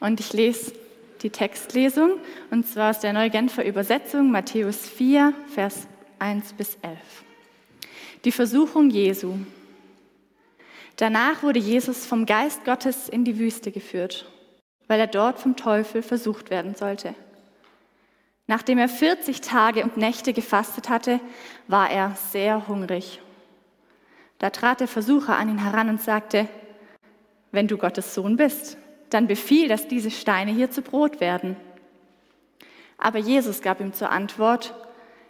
Und ich lese die Textlesung, und zwar aus der Neugenfer Übersetzung, Matthäus 4, Vers 1 bis 11. Die Versuchung Jesu. Danach wurde Jesus vom Geist Gottes in die Wüste geführt, weil er dort vom Teufel versucht werden sollte. Nachdem er 40 Tage und Nächte gefastet hatte, war er sehr hungrig. Da trat der Versucher an ihn heran und sagte, wenn du Gottes Sohn bist, dann befiehl, dass diese Steine hier zu Brot werden. Aber Jesus gab ihm zur Antwort,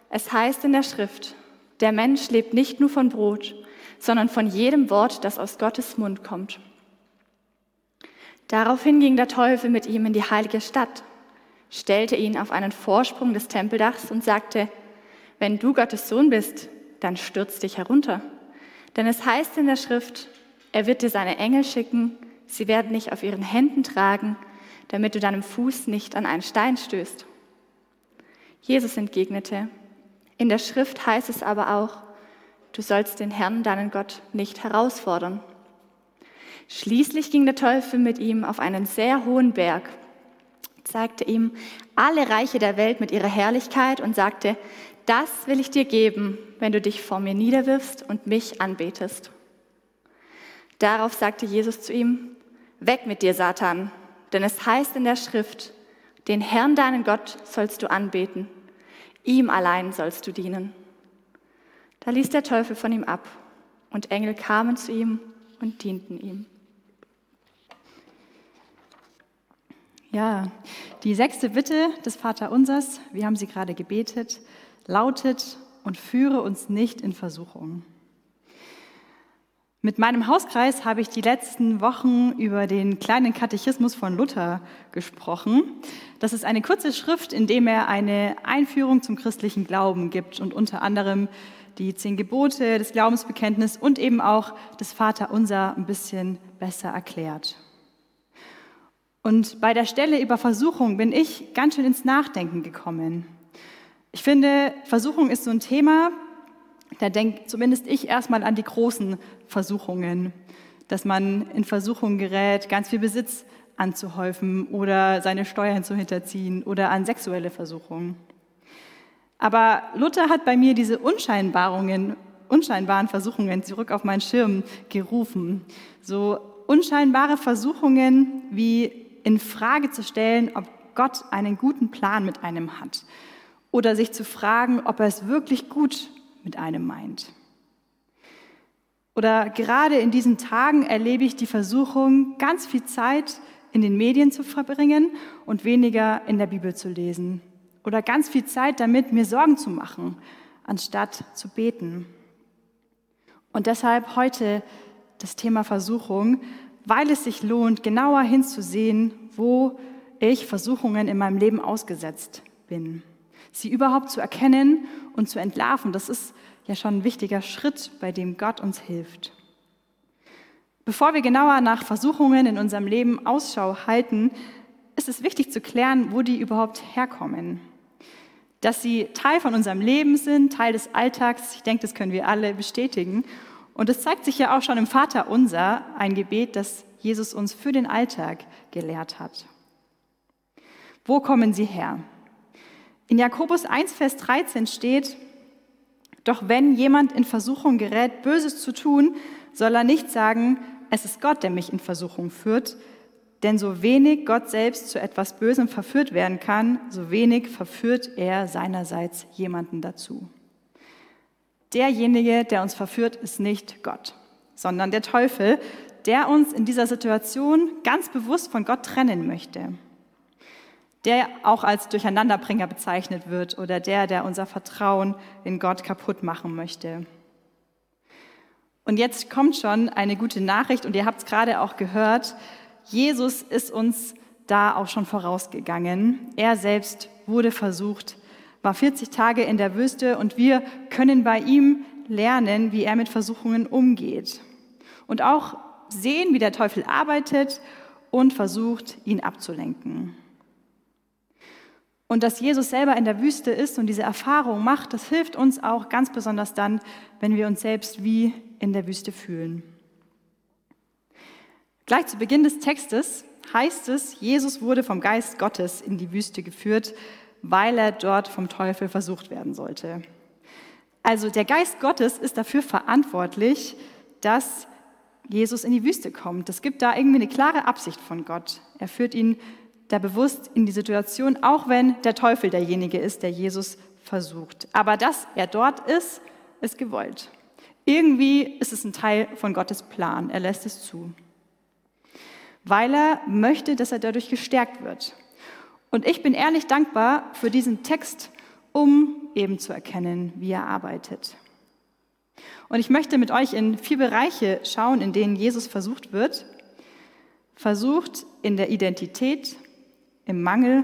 es heißt in der Schrift, der Mensch lebt nicht nur von Brot, sondern von jedem Wort, das aus Gottes Mund kommt. Daraufhin ging der Teufel mit ihm in die heilige Stadt, stellte ihn auf einen Vorsprung des Tempeldachs und sagte, wenn du Gottes Sohn bist, dann stürz dich herunter. Denn es heißt in der Schrift, er wird dir seine Engel schicken, sie werden dich auf ihren Händen tragen, damit du deinem Fuß nicht an einen Stein stößt. Jesus entgegnete, in der Schrift heißt es aber auch, du sollst den Herrn, deinen Gott, nicht herausfordern. Schließlich ging der Teufel mit ihm auf einen sehr hohen Berg, zeigte ihm alle Reiche der Welt mit ihrer Herrlichkeit und sagte, das will ich dir geben, wenn du dich vor mir niederwirfst und mich anbetest. Darauf sagte Jesus zu ihm, Weg mit dir, Satan, denn es heißt in der Schrift, den Herrn deinen Gott sollst du anbeten, ihm allein sollst du dienen. Da ließ der Teufel von ihm ab und Engel kamen zu ihm und dienten ihm. Ja, die sechste Bitte des Vaterunsers, wir haben sie gerade gebetet, lautet, und führe uns nicht in Versuchung. Mit meinem Hauskreis habe ich die letzten Wochen über den kleinen Katechismus von Luther gesprochen. Das ist eine kurze Schrift, in dem er eine Einführung zum christlichen Glauben gibt und unter anderem die zehn Gebote, des Glaubensbekenntnis und eben auch das Vaterunser ein bisschen besser erklärt. Und bei der Stelle über Versuchung bin ich ganz schön ins Nachdenken gekommen. Ich finde, Versuchung ist so ein Thema, da denkt zumindest ich erstmal an die großen Versuchungen, dass man in Versuchung gerät, ganz viel Besitz anzuhäufen oder seine Steuern zu hinterziehen oder an sexuelle Versuchungen. Aber Luther hat bei mir diese unscheinbaren, unscheinbaren Versuchungen zurück auf meinen Schirm gerufen. So unscheinbare Versuchungen wie in Frage zu stellen, ob Gott einen guten Plan mit einem hat oder sich zu fragen, ob er es wirklich gut mit einem meint. Oder gerade in diesen Tagen erlebe ich die Versuchung, ganz viel Zeit in den Medien zu verbringen und weniger in der Bibel zu lesen. Oder ganz viel Zeit damit, mir Sorgen zu machen, anstatt zu beten. Und deshalb heute das Thema Versuchung, weil es sich lohnt, genauer hinzusehen, wo ich Versuchungen in meinem Leben ausgesetzt bin sie überhaupt zu erkennen und zu entlarven. Das ist ja schon ein wichtiger Schritt, bei dem Gott uns hilft. Bevor wir genauer nach Versuchungen in unserem Leben Ausschau halten, ist es wichtig zu klären, wo die überhaupt herkommen. Dass sie Teil von unserem Leben sind, Teil des Alltags, ich denke, das können wir alle bestätigen. Und es zeigt sich ja auch schon im Vater unser, ein Gebet, das Jesus uns für den Alltag gelehrt hat. Wo kommen sie her? In Jakobus 1, Vers 13 steht, doch wenn jemand in Versuchung gerät, Böses zu tun, soll er nicht sagen, es ist Gott, der mich in Versuchung führt, denn so wenig Gott selbst zu etwas Bösem verführt werden kann, so wenig verführt er seinerseits jemanden dazu. Derjenige, der uns verführt, ist nicht Gott, sondern der Teufel, der uns in dieser Situation ganz bewusst von Gott trennen möchte der auch als Durcheinanderbringer bezeichnet wird oder der, der unser Vertrauen in Gott kaputt machen möchte. Und jetzt kommt schon eine gute Nachricht und ihr habt es gerade auch gehört, Jesus ist uns da auch schon vorausgegangen. Er selbst wurde versucht, war 40 Tage in der Wüste und wir können bei ihm lernen, wie er mit Versuchungen umgeht. Und auch sehen, wie der Teufel arbeitet und versucht, ihn abzulenken. Und dass Jesus selber in der Wüste ist und diese Erfahrung macht, das hilft uns auch ganz besonders dann, wenn wir uns selbst wie in der Wüste fühlen. Gleich zu Beginn des Textes heißt es, Jesus wurde vom Geist Gottes in die Wüste geführt, weil er dort vom Teufel versucht werden sollte. Also der Geist Gottes ist dafür verantwortlich, dass Jesus in die Wüste kommt. Es gibt da irgendwie eine klare Absicht von Gott. Er führt ihn da bewusst in die Situation, auch wenn der Teufel derjenige ist, der Jesus versucht. Aber dass er dort ist, ist gewollt. Irgendwie ist es ein Teil von Gottes Plan. Er lässt es zu. Weil er möchte, dass er dadurch gestärkt wird. Und ich bin ehrlich dankbar für diesen Text, um eben zu erkennen, wie er arbeitet. Und ich möchte mit euch in vier Bereiche schauen, in denen Jesus versucht wird. Versucht in der Identität, im Mangel,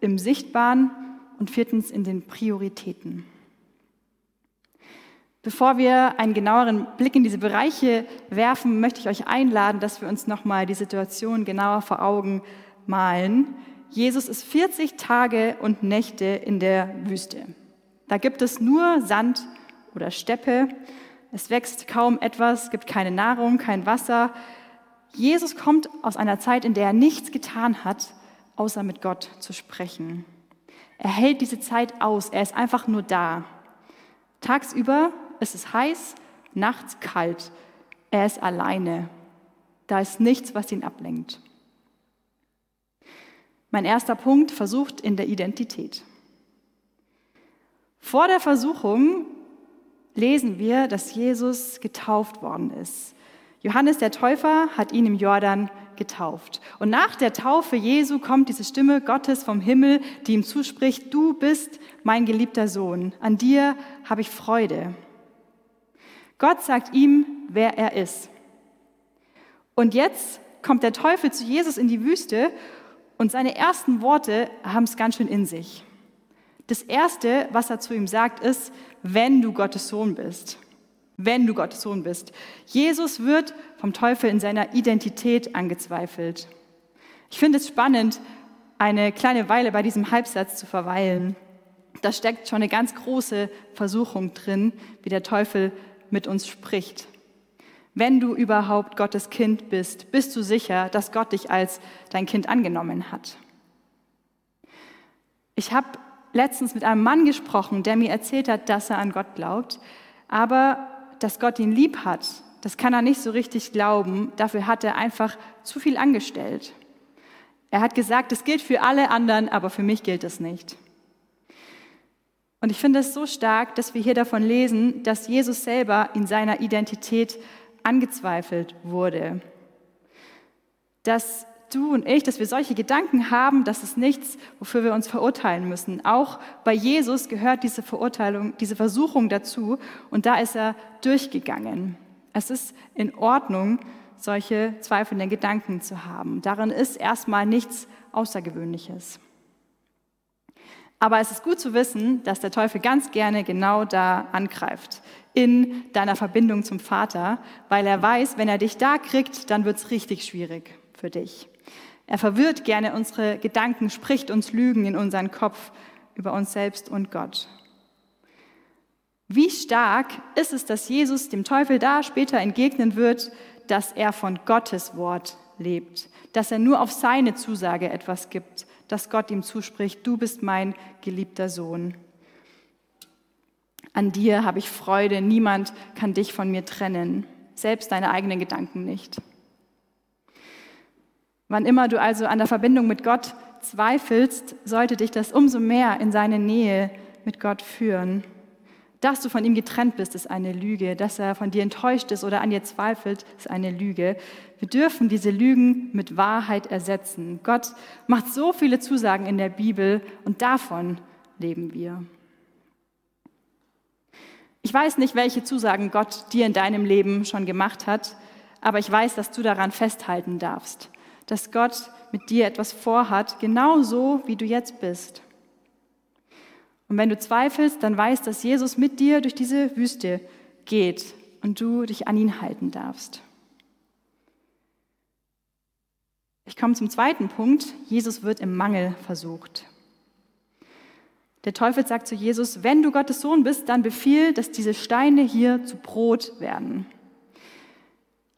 im Sichtbaren und viertens in den Prioritäten. Bevor wir einen genaueren Blick in diese Bereiche werfen, möchte ich euch einladen, dass wir uns nochmal die Situation genauer vor Augen malen. Jesus ist 40 Tage und Nächte in der Wüste. Da gibt es nur Sand oder Steppe. Es wächst kaum etwas, gibt keine Nahrung, kein Wasser. Jesus kommt aus einer Zeit, in der er nichts getan hat, außer mit Gott zu sprechen. Er hält diese Zeit aus, er ist einfach nur da. Tagsüber ist es heiß, nachts kalt. Er ist alleine. Da ist nichts, was ihn ablenkt. Mein erster Punkt versucht in der Identität. Vor der Versuchung lesen wir, dass Jesus getauft worden ist. Johannes der Täufer hat ihn im Jordan getauft. Und nach der Taufe Jesu kommt diese Stimme Gottes vom Himmel, die ihm zuspricht, du bist mein geliebter Sohn, an dir habe ich Freude. Gott sagt ihm, wer er ist. Und jetzt kommt der Teufel zu Jesus in die Wüste und seine ersten Worte haben es ganz schön in sich. Das Erste, was er zu ihm sagt, ist, wenn du Gottes Sohn bist. Wenn du Gottes Sohn bist. Jesus wird vom Teufel in seiner Identität angezweifelt. Ich finde es spannend, eine kleine Weile bei diesem Halbsatz zu verweilen. Da steckt schon eine ganz große Versuchung drin, wie der Teufel mit uns spricht. Wenn du überhaupt Gottes Kind bist, bist du sicher, dass Gott dich als dein Kind angenommen hat. Ich habe letztens mit einem Mann gesprochen, der mir erzählt hat, dass er an Gott glaubt, aber dass Gott ihn lieb hat, das kann er nicht so richtig glauben. Dafür hat er einfach zu viel angestellt. Er hat gesagt, es gilt für alle anderen, aber für mich gilt es nicht. Und ich finde es so stark, dass wir hier davon lesen, dass Jesus selber in seiner Identität angezweifelt wurde. Dass du und ich, dass wir solche Gedanken haben, das ist nichts, wofür wir uns verurteilen müssen. Auch bei Jesus gehört diese Verurteilung, diese Versuchung dazu und da ist er durchgegangen. Es ist in Ordnung, solche zweifelnden Gedanken zu haben. Darin ist erstmal nichts Außergewöhnliches. Aber es ist gut zu wissen, dass der Teufel ganz gerne genau da angreift, in deiner Verbindung zum Vater, weil er weiß, wenn er dich da kriegt, dann wird es richtig schwierig für dich. Er verwirrt gerne unsere Gedanken, spricht uns Lügen in unseren Kopf über uns selbst und Gott. Wie stark ist es, dass Jesus dem Teufel da später entgegnen wird, dass er von Gottes Wort lebt, dass er nur auf seine Zusage etwas gibt, dass Gott ihm zuspricht, du bist mein geliebter Sohn. An dir habe ich Freude, niemand kann dich von mir trennen, selbst deine eigenen Gedanken nicht. Wann immer du also an der Verbindung mit Gott zweifelst, sollte dich das umso mehr in seine Nähe mit Gott führen. Dass du von ihm getrennt bist, ist eine Lüge. Dass er von dir enttäuscht ist oder an dir zweifelt, ist eine Lüge. Wir dürfen diese Lügen mit Wahrheit ersetzen. Gott macht so viele Zusagen in der Bibel und davon leben wir. Ich weiß nicht, welche Zusagen Gott dir in deinem Leben schon gemacht hat, aber ich weiß, dass du daran festhalten darfst, dass Gott mit dir etwas vorhat, genau so, wie du jetzt bist. Und wenn du zweifelst, dann weißt, dass Jesus mit dir durch diese Wüste geht und du dich an ihn halten darfst. Ich komme zum zweiten Punkt. Jesus wird im Mangel versucht. Der Teufel sagt zu Jesus, wenn du Gottes Sohn bist, dann befiehl, dass diese Steine hier zu Brot werden.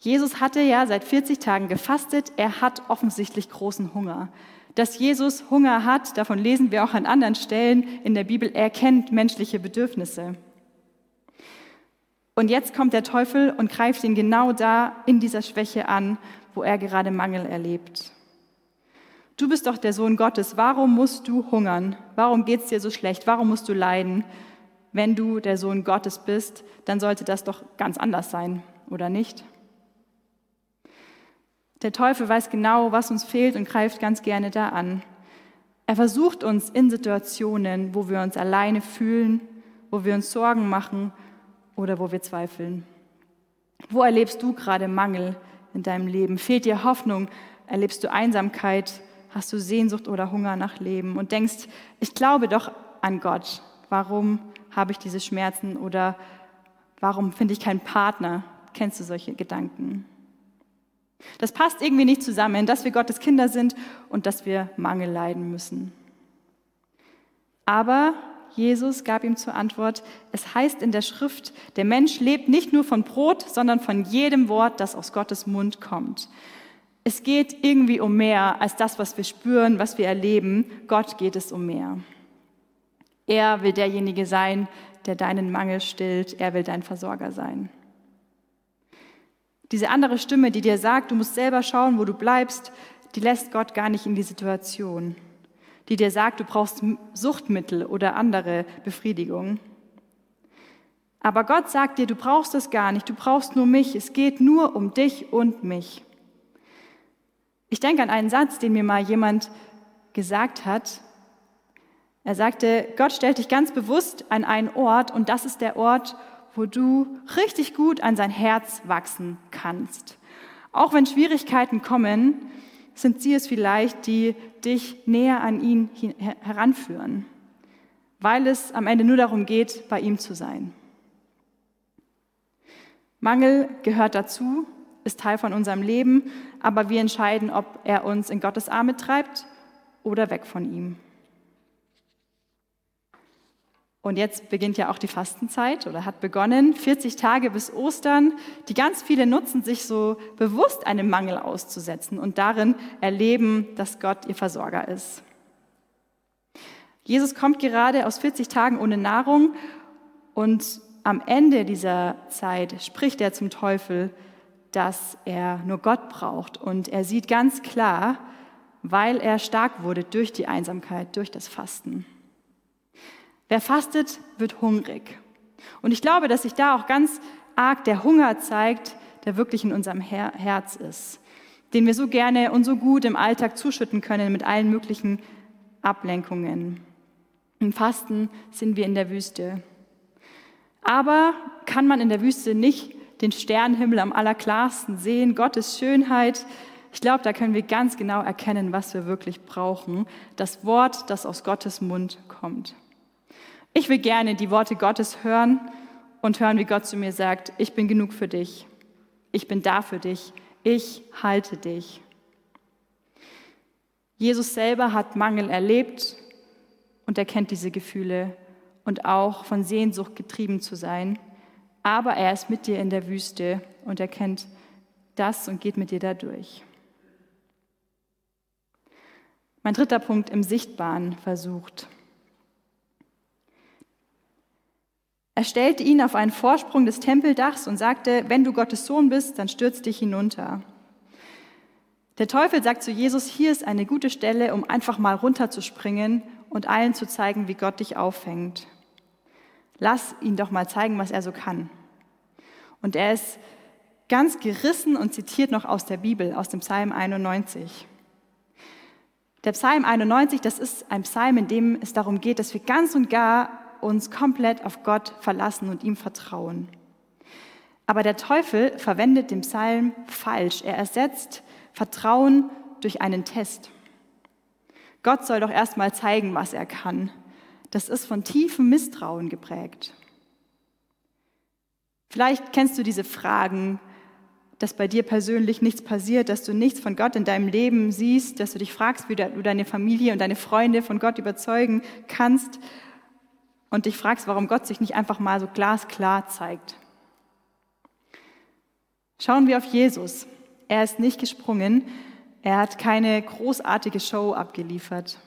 Jesus hatte ja seit 40 Tagen gefastet, er hat offensichtlich großen Hunger. Dass Jesus Hunger hat, davon lesen wir auch an anderen Stellen in der Bibel, er kennt menschliche Bedürfnisse. Und jetzt kommt der Teufel und greift ihn genau da in dieser Schwäche an, wo er gerade Mangel erlebt. Du bist doch der Sohn Gottes, warum musst du hungern? Warum geht es dir so schlecht? Warum musst du leiden? Wenn du der Sohn Gottes bist, dann sollte das doch ganz anders sein, oder nicht? Der Teufel weiß genau, was uns fehlt und greift ganz gerne da an. Er versucht uns in Situationen, wo wir uns alleine fühlen, wo wir uns Sorgen machen oder wo wir zweifeln. Wo erlebst du gerade Mangel in deinem Leben? Fehlt dir Hoffnung? Erlebst du Einsamkeit? Hast du Sehnsucht oder Hunger nach Leben? Und denkst, ich glaube doch an Gott. Warum habe ich diese Schmerzen oder warum finde ich keinen Partner? Kennst du solche Gedanken? Das passt irgendwie nicht zusammen, dass wir Gottes Kinder sind und dass wir Mangel leiden müssen. Aber Jesus gab ihm zur Antwort, es heißt in der Schrift, der Mensch lebt nicht nur von Brot, sondern von jedem Wort, das aus Gottes Mund kommt. Es geht irgendwie um mehr als das, was wir spüren, was wir erleben. Gott geht es um mehr. Er will derjenige sein, der deinen Mangel stillt. Er will dein Versorger sein. Diese andere Stimme, die dir sagt, du musst selber schauen, wo du bleibst, die lässt Gott gar nicht in die Situation. Die dir sagt, du brauchst Suchtmittel oder andere Befriedigung. Aber Gott sagt dir, du brauchst es gar nicht, du brauchst nur mich. Es geht nur um dich und mich. Ich denke an einen Satz, den mir mal jemand gesagt hat. Er sagte, Gott stellt dich ganz bewusst an einen Ort und das ist der Ort, wo du richtig gut an sein Herz wachsen kannst. Auch wenn Schwierigkeiten kommen, sind sie es vielleicht, die dich näher an ihn heranführen, weil es am Ende nur darum geht, bei ihm zu sein. Mangel gehört dazu, ist Teil von unserem Leben, aber wir entscheiden, ob er uns in Gottes Arme treibt oder weg von ihm. Und jetzt beginnt ja auch die Fastenzeit oder hat begonnen, 40 Tage bis Ostern, die ganz viele nutzen, sich so bewusst einem Mangel auszusetzen und darin erleben, dass Gott ihr Versorger ist. Jesus kommt gerade aus 40 Tagen ohne Nahrung und am Ende dieser Zeit spricht er zum Teufel, dass er nur Gott braucht und er sieht ganz klar, weil er stark wurde durch die Einsamkeit, durch das Fasten. Wer fastet, wird hungrig. Und ich glaube, dass sich da auch ganz arg der Hunger zeigt, der wirklich in unserem Her Herz ist, den wir so gerne und so gut im Alltag zuschütten können mit allen möglichen Ablenkungen. Im Fasten sind wir in der Wüste. Aber kann man in der Wüste nicht den Sternenhimmel am allerklarsten sehen, Gottes Schönheit? Ich glaube, da können wir ganz genau erkennen, was wir wirklich brauchen. Das Wort, das aus Gottes Mund kommt. Ich will gerne die Worte Gottes hören und hören, wie Gott zu mir sagt, ich bin genug für dich. Ich bin da für dich. Ich halte dich. Jesus selber hat Mangel erlebt und er kennt diese Gefühle und auch von Sehnsucht getrieben zu sein. Aber er ist mit dir in der Wüste und er kennt das und geht mit dir da durch. Mein dritter Punkt im Sichtbaren versucht. Er stellte ihn auf einen Vorsprung des Tempeldachs und sagte, wenn du Gottes Sohn bist, dann stürz dich hinunter. Der Teufel sagt zu Jesus, hier ist eine gute Stelle, um einfach mal runterzuspringen und allen zu zeigen, wie Gott dich auffängt. Lass ihn doch mal zeigen, was er so kann. Und er ist ganz gerissen und zitiert noch aus der Bibel, aus dem Psalm 91. Der Psalm 91, das ist ein Psalm, in dem es darum geht, dass wir ganz und gar uns komplett auf Gott verlassen und ihm vertrauen. Aber der Teufel verwendet den Psalm falsch. Er ersetzt Vertrauen durch einen Test. Gott soll doch erst mal zeigen, was er kann. Das ist von tiefem Misstrauen geprägt. Vielleicht kennst du diese Fragen, dass bei dir persönlich nichts passiert, dass du nichts von Gott in deinem Leben siehst, dass du dich fragst, wie du deine Familie und deine Freunde von Gott überzeugen kannst und dich fragst, warum Gott sich nicht einfach mal so glasklar zeigt. Schauen wir auf Jesus. Er ist nicht gesprungen, er hat keine großartige Show abgeliefert.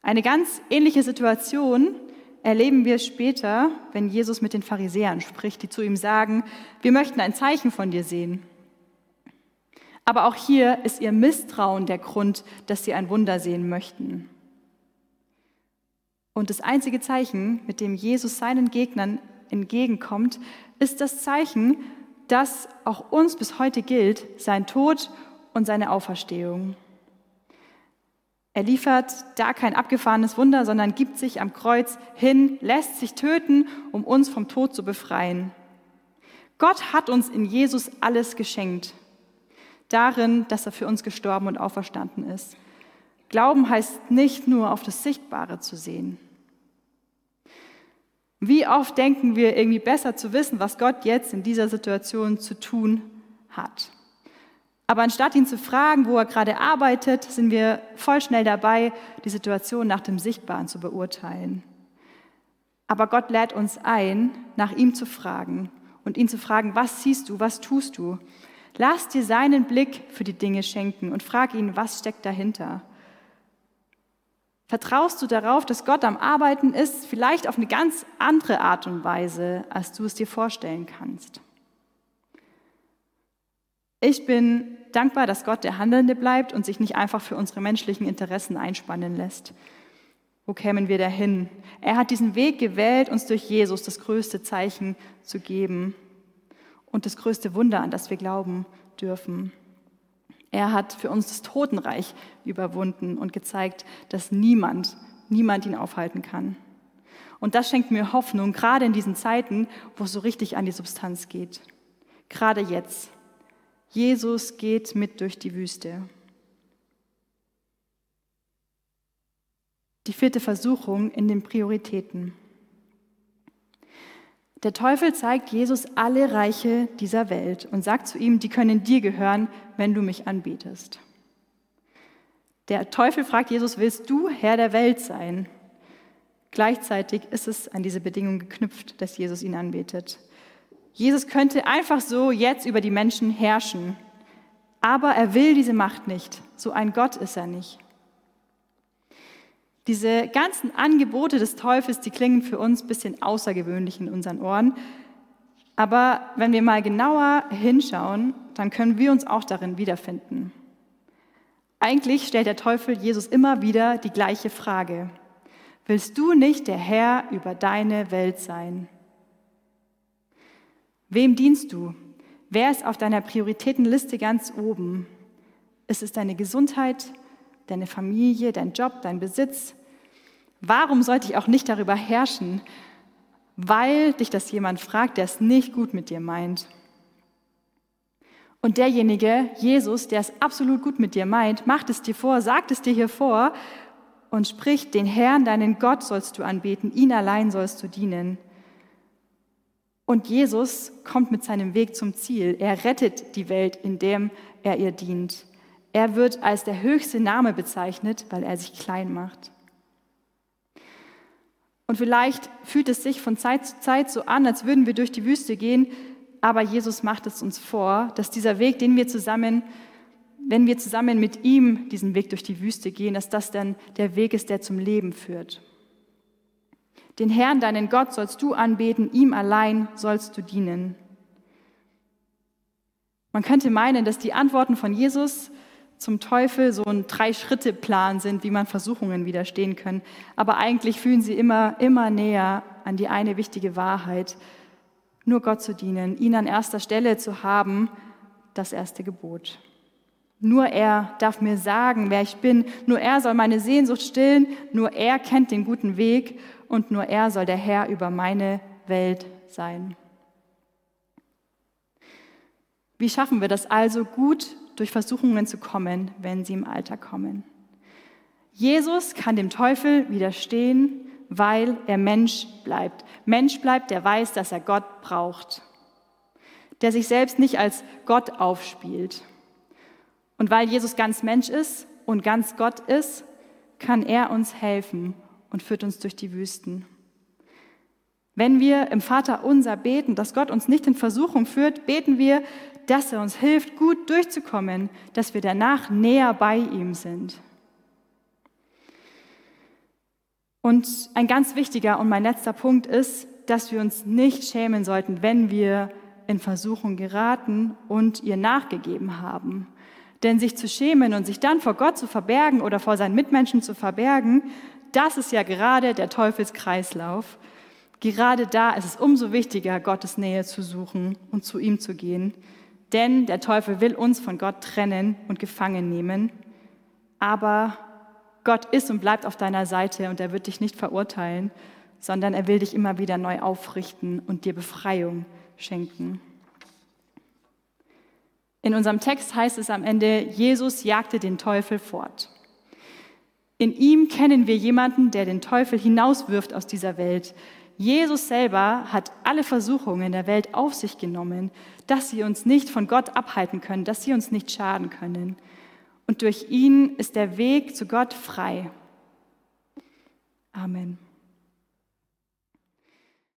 Eine ganz ähnliche Situation erleben wir später, wenn Jesus mit den Pharisäern spricht, die zu ihm sagen, wir möchten ein Zeichen von dir sehen. Aber auch hier ist ihr Misstrauen der Grund, dass sie ein Wunder sehen möchten. Und das einzige Zeichen, mit dem Jesus seinen Gegnern entgegenkommt, ist das Zeichen, das auch uns bis heute gilt, sein Tod und seine Auferstehung. Er liefert da kein abgefahrenes Wunder, sondern gibt sich am Kreuz hin, lässt sich töten, um uns vom Tod zu befreien. Gott hat uns in Jesus alles geschenkt. Darin, dass er für uns gestorben und auferstanden ist. Glauben heißt nicht nur auf das Sichtbare zu sehen. Wie oft denken wir irgendwie besser zu wissen, was Gott jetzt in dieser Situation zu tun hat. Aber anstatt ihn zu fragen, wo er gerade arbeitet, sind wir voll schnell dabei, die Situation nach dem Sichtbaren zu beurteilen. Aber Gott lädt uns ein, nach ihm zu fragen und ihn zu fragen, was siehst du, was tust du? Lass dir seinen Blick für die Dinge schenken und frag ihn, was steckt dahinter? Vertraust du darauf, dass Gott am Arbeiten ist, vielleicht auf eine ganz andere Art und Weise, als du es dir vorstellen kannst? Ich bin dankbar, dass Gott der Handelnde bleibt und sich nicht einfach für unsere menschlichen Interessen einspannen lässt. Wo kämen wir dahin? Er hat diesen Weg gewählt, uns durch Jesus das größte Zeichen zu geben und das größte Wunder, an das wir glauben dürfen. Er hat für uns das Totenreich überwunden und gezeigt, dass niemand, niemand ihn aufhalten kann. Und das schenkt mir Hoffnung, gerade in diesen Zeiten, wo es so richtig an die Substanz geht. Gerade jetzt. Jesus geht mit durch die Wüste. Die vierte Versuchung in den Prioritäten. Der Teufel zeigt Jesus alle Reiche dieser Welt und sagt zu ihm, die können dir gehören, wenn du mich anbetest. Der Teufel fragt Jesus, willst du Herr der Welt sein? Gleichzeitig ist es an diese Bedingung geknüpft, dass Jesus ihn anbetet. Jesus könnte einfach so jetzt über die Menschen herrschen, aber er will diese Macht nicht. So ein Gott ist er nicht. Diese ganzen Angebote des Teufels, die klingen für uns ein bisschen außergewöhnlich in unseren Ohren. Aber wenn wir mal genauer hinschauen, dann können wir uns auch darin wiederfinden. Eigentlich stellt der Teufel Jesus immer wieder die gleiche Frage. Willst du nicht der Herr über deine Welt sein? Wem dienst du? Wer ist auf deiner Prioritätenliste ganz oben? Ist es deine Gesundheit, deine Familie, dein Job, dein Besitz? Warum sollte ich auch nicht darüber herrschen? Weil dich das jemand fragt, der es nicht gut mit dir meint. Und derjenige, Jesus, der es absolut gut mit dir meint, macht es dir vor, sagt es dir hier vor und spricht, den Herrn, deinen Gott sollst du anbeten, ihn allein sollst du dienen. Und Jesus kommt mit seinem Weg zum Ziel. Er rettet die Welt, indem er ihr dient. Er wird als der höchste Name bezeichnet, weil er sich klein macht. Und vielleicht fühlt es sich von Zeit zu Zeit so an, als würden wir durch die Wüste gehen, aber Jesus macht es uns vor, dass dieser Weg, den wir zusammen, wenn wir zusammen mit ihm diesen Weg durch die Wüste gehen, dass das dann der Weg ist, der zum Leben führt. Den Herrn, deinen Gott, sollst du anbeten, ihm allein sollst du dienen. Man könnte meinen, dass die Antworten von Jesus zum Teufel so ein Drei-Schritte-Plan sind, wie man Versuchungen widerstehen kann. Aber eigentlich fühlen sie immer, immer näher an die eine wichtige Wahrheit, nur Gott zu dienen, ihn an erster Stelle zu haben, das erste Gebot. Nur er darf mir sagen, wer ich bin, nur er soll meine Sehnsucht stillen, nur er kennt den guten Weg und nur er soll der Herr über meine Welt sein. Wie schaffen wir das also gut durch Versuchungen zu kommen, wenn sie im Alter kommen. Jesus kann dem Teufel widerstehen, weil er Mensch bleibt. Mensch bleibt, der weiß, dass er Gott braucht, der sich selbst nicht als Gott aufspielt. Und weil Jesus ganz Mensch ist und ganz Gott ist, kann er uns helfen und führt uns durch die Wüsten. Wenn wir im Vater unser beten, dass Gott uns nicht in Versuchung führt, beten wir, dass er uns hilft, gut durchzukommen, dass wir danach näher bei ihm sind. Und ein ganz wichtiger und mein letzter Punkt ist, dass wir uns nicht schämen sollten, wenn wir in Versuchung geraten und ihr nachgegeben haben. Denn sich zu schämen und sich dann vor Gott zu verbergen oder vor seinen Mitmenschen zu verbergen, das ist ja gerade der Teufelskreislauf. Gerade da ist es umso wichtiger, Gottes Nähe zu suchen und zu ihm zu gehen. Denn der Teufel will uns von Gott trennen und gefangen nehmen. Aber Gott ist und bleibt auf deiner Seite und er wird dich nicht verurteilen, sondern er will dich immer wieder neu aufrichten und dir Befreiung schenken. In unserem Text heißt es am Ende, Jesus jagte den Teufel fort. In ihm kennen wir jemanden, der den Teufel hinauswirft aus dieser Welt. Jesus selber hat alle Versuchungen der Welt auf sich genommen, dass sie uns nicht von Gott abhalten können, dass sie uns nicht schaden können. Und durch ihn ist der Weg zu Gott frei. Amen.